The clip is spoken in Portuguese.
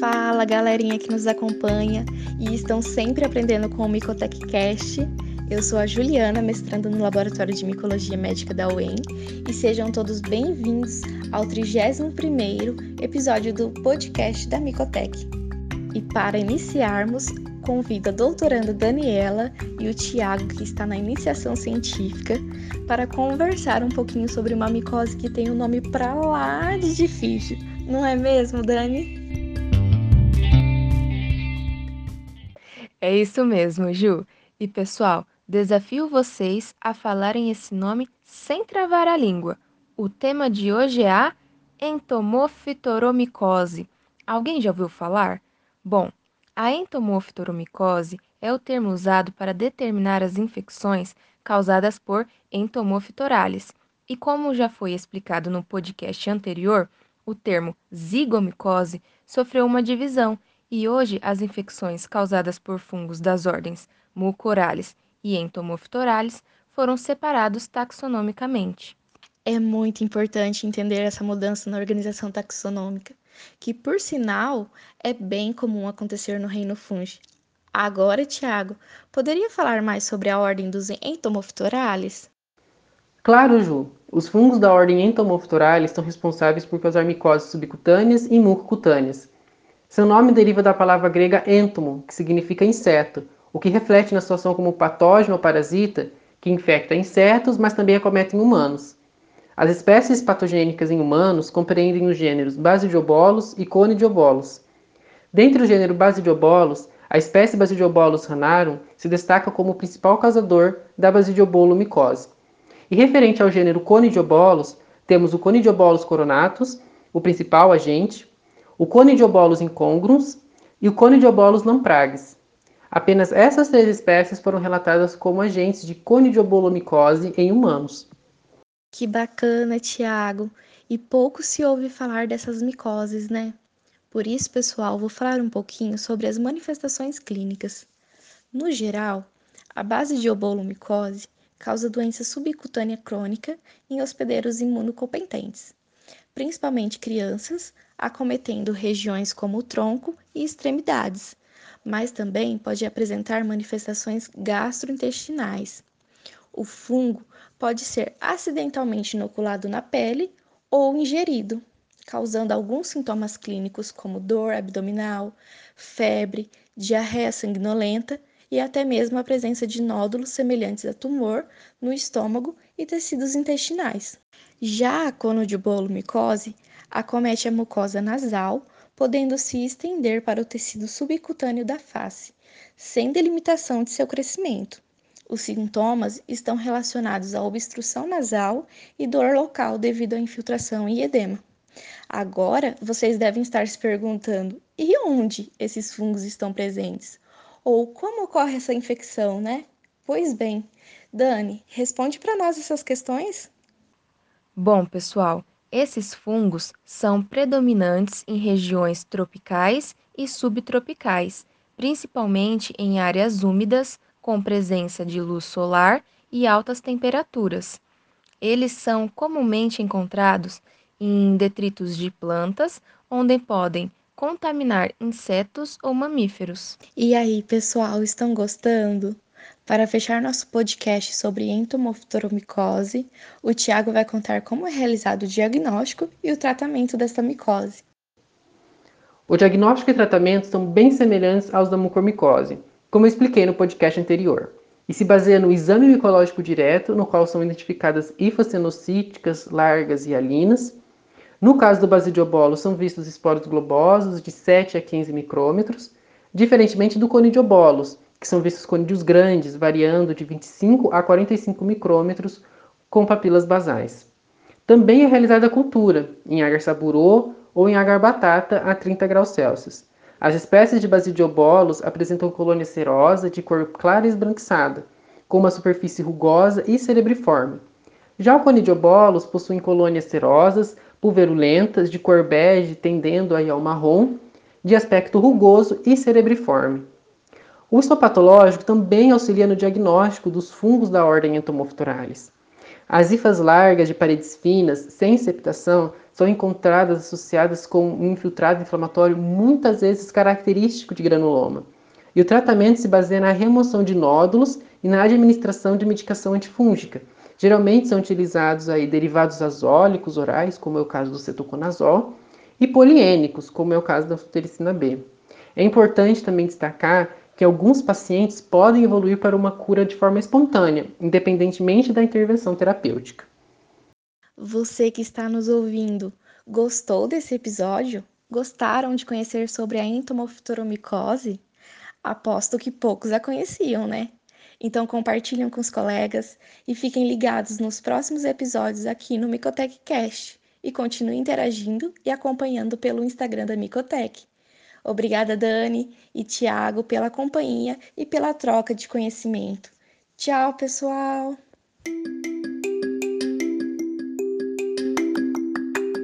Fala, galerinha que nos acompanha e estão sempre aprendendo com o Micotech Cast. Eu sou a Juliana, mestrando no Laboratório de Micologia Médica da UEM, e sejam todos bem-vindos ao 31º episódio do podcast da Micotech. E para iniciarmos, convido a doutoranda Daniela e o Tiago, que está na iniciação científica, para conversar um pouquinho sobre uma micose que tem um nome pra lá de difícil. Não é mesmo, Dani? É isso mesmo, Ju. E pessoal, desafio vocês a falarem esse nome sem travar a língua. O tema de hoje é a entomoftoromicose. Alguém já ouviu falar? Bom, a entomoftoromicose é o termo usado para determinar as infecções causadas por entomoftorales. E como já foi explicado no podcast anterior, o termo zigomicose sofreu uma divisão e hoje as infecções causadas por fungos das ordens Mucorales e Entomophthoralis foram separados taxonomicamente. É muito importante entender essa mudança na organização taxonômica, que, por sinal, é bem comum acontecer no reino fungi. Agora, Tiago, poderia falar mais sobre a ordem dos Entomophthoralis? Claro, Ju. Os fungos da ordem Entomophthoralis são responsáveis por causar micoses subcutâneas e mucocutâneas, seu nome deriva da palavra grega entomo, que significa inseto, o que reflete na situação como patógeno ou parasita que infecta insetos, mas também acomete humanos. As espécies patogênicas em humanos compreendem os gêneros Basidiobolus e Conidiobolus. Dentre o gênero Basidiobolus, a espécie Basidiobolus ranarum se destaca como o principal causador da basidiobolomicose. E referente ao gênero Conidiobolus, temos o Conidiobolus coronatus, o principal agente, o Conidiobolus incongruens e o Conidiobolus lamprages. Apenas essas três espécies foram relatadas como agentes de conidiobolomicose em humanos. Que bacana, Tiago! E pouco se ouve falar dessas micoses, né? Por isso, pessoal, vou falar um pouquinho sobre as manifestações clínicas. No geral, a base de obolomicose causa doença subcutânea crônica em hospedeiros imunocompetentes, principalmente crianças, acometendo regiões como o tronco e extremidades, mas também pode apresentar manifestações gastrointestinais. O fungo pode ser acidentalmente inoculado na pele ou ingerido, causando alguns sintomas clínicos como dor abdominal, febre, diarreia sanguinolenta e até mesmo a presença de nódulos semelhantes a tumor no estômago e tecidos intestinais. Já a conodibolomicose acomete a mucosa nasal, podendo se estender para o tecido subcutâneo da face, sem delimitação de seu crescimento. Os sintomas estão relacionados à obstrução nasal e dor local devido à infiltração e edema. Agora, vocês devem estar se perguntando: e onde esses fungos estão presentes? Ou como ocorre essa infecção, né? Pois bem, Dani, responde para nós essas questões? Bom, pessoal, esses fungos são predominantes em regiões tropicais e subtropicais, principalmente em áreas úmidas com presença de luz solar e altas temperaturas. Eles são comumente encontrados em detritos de plantas, onde podem contaminar insetos ou mamíferos. E aí, pessoal, estão gostando? Para fechar nosso podcast sobre entomoftoromicose, o Tiago vai contar como é realizado o diagnóstico e o tratamento desta micose. O diagnóstico e tratamento são bem semelhantes aos da mucormicose, como eu expliquei no podcast anterior, e se baseia no exame micológico direto, no qual são identificadas hifocenocíticas, largas e alinas. No caso do basidiobolo, são vistos esporos globosos de 7 a 15 micrômetros, diferentemente do conidiobolos, que são vistos conídeos grandes, variando de 25 a 45 micrômetros, com papilas basais. Também é realizada a cultura, em agar saburô ou em agar batata a 30 graus Celsius. As espécies de basidiobolos apresentam colônia serosa de cor clara e esbranquiçada, com uma superfície rugosa e cerebriforme. Já o conidiobolos possuem colônias serosas, pulverulentas, de cor bege tendendo ao marrom, de aspecto rugoso e cerebriforme. O histopatológico também auxilia no diagnóstico dos fungos da ordem Entomophthoralis. As hifas largas de paredes finas, sem septação, são encontradas associadas com um infiltrado inflamatório muitas vezes característico de granuloma. E o tratamento se baseia na remoção de nódulos e na administração de medicação antifúngica. Geralmente são utilizados aí derivados azólicos orais, como é o caso do cetoconazol, e poliênicos, como é o caso da flutericina B. É importante também destacar que alguns pacientes podem evoluir para uma cura de forma espontânea, independentemente da intervenção terapêutica. Você que está nos ouvindo, gostou desse episódio? Gostaram de conhecer sobre a entomoftoromicose? Aposto que poucos a conheciam, né? Então compartilhem com os colegas e fiquem ligados nos próximos episódios aqui no Micotech Cast e continuem interagindo e acompanhando pelo Instagram da Micotech. Obrigada, Dani e Tiago, pela companhia e pela troca de conhecimento. Tchau, pessoal!